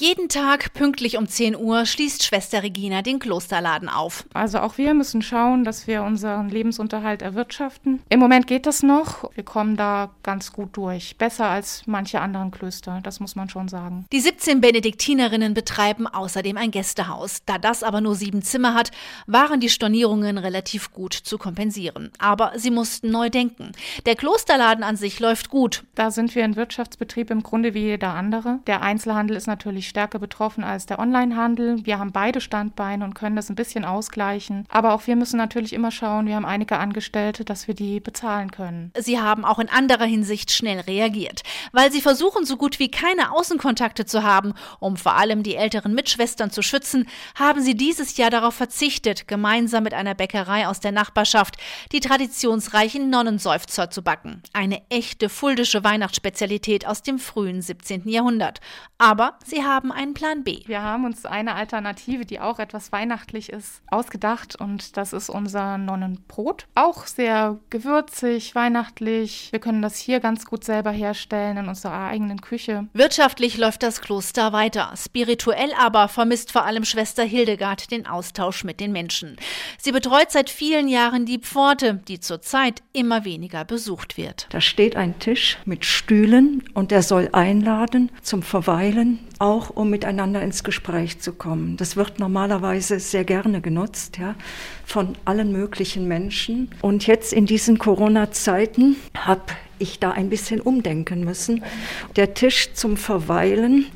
Jeden Tag pünktlich um 10 Uhr schließt Schwester Regina den Klosterladen auf. Also auch wir müssen schauen, dass wir unseren Lebensunterhalt erwirtschaften. Im Moment geht das noch. Wir kommen da ganz gut durch. Besser als manche anderen Klöster, das muss man schon sagen. Die 17 Benediktinerinnen betreiben außerdem ein Gästehaus. Da das aber nur sieben Zimmer hat, waren die Stornierungen relativ gut zu kompensieren. Aber sie mussten neu denken. Der Klosterladen an sich läuft gut. Da sind wir ein Wirtschaftsbetrieb im Grunde wie jeder andere. Der Einzelhandel ist natürlich stärker betroffen als der Onlinehandel. Wir haben beide Standbeine und können das ein bisschen ausgleichen. Aber auch wir müssen natürlich immer schauen, wir haben einige Angestellte, dass wir die bezahlen können. Sie haben auch in anderer Hinsicht schnell reagiert, weil sie versuchen, so gut wie keine Außenkontakte zu haben, um vor allem die älteren Mitschwestern zu schützen, haben sie dieses Jahr darauf verzichtet, gemeinsam mit einer Bäckerei aus der Nachbarschaft die traditionsreichen Nonnenseufzer zu backen. Eine echte fuldische Weihnachtsspezialität aus dem frühen 17. Jahrhundert. Aber sie haben haben einen Plan B. Wir haben uns eine Alternative, die auch etwas weihnachtlich ist, ausgedacht und das ist unser Nonnenbrot. Auch sehr gewürzig, weihnachtlich. Wir können das hier ganz gut selber herstellen in unserer eigenen Küche. Wirtschaftlich läuft das Kloster weiter. Spirituell aber vermisst vor allem Schwester Hildegard den Austausch mit den Menschen. Sie betreut seit vielen Jahren die Pforte, die zurzeit immer weniger besucht wird. Da steht ein Tisch mit Stühlen und der soll einladen zum Verweilen, auch um miteinander ins Gespräch zu kommen. Das wird normalerweise sehr gerne genutzt, ja, von allen möglichen Menschen. Und jetzt in diesen Corona-Zeiten habe ich da ein bisschen umdenken müssen. Der Tisch zum Verweilen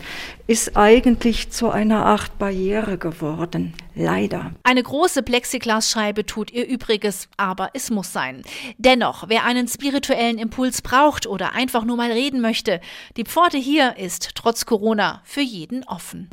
ist eigentlich zu einer Art Barriere geworden. Leider. Eine große Plexiglasscheibe tut ihr Übriges, aber es muss sein. Dennoch, wer einen spirituellen Impuls braucht oder einfach nur mal reden möchte, die Pforte hier ist trotz Corona für jeden offen.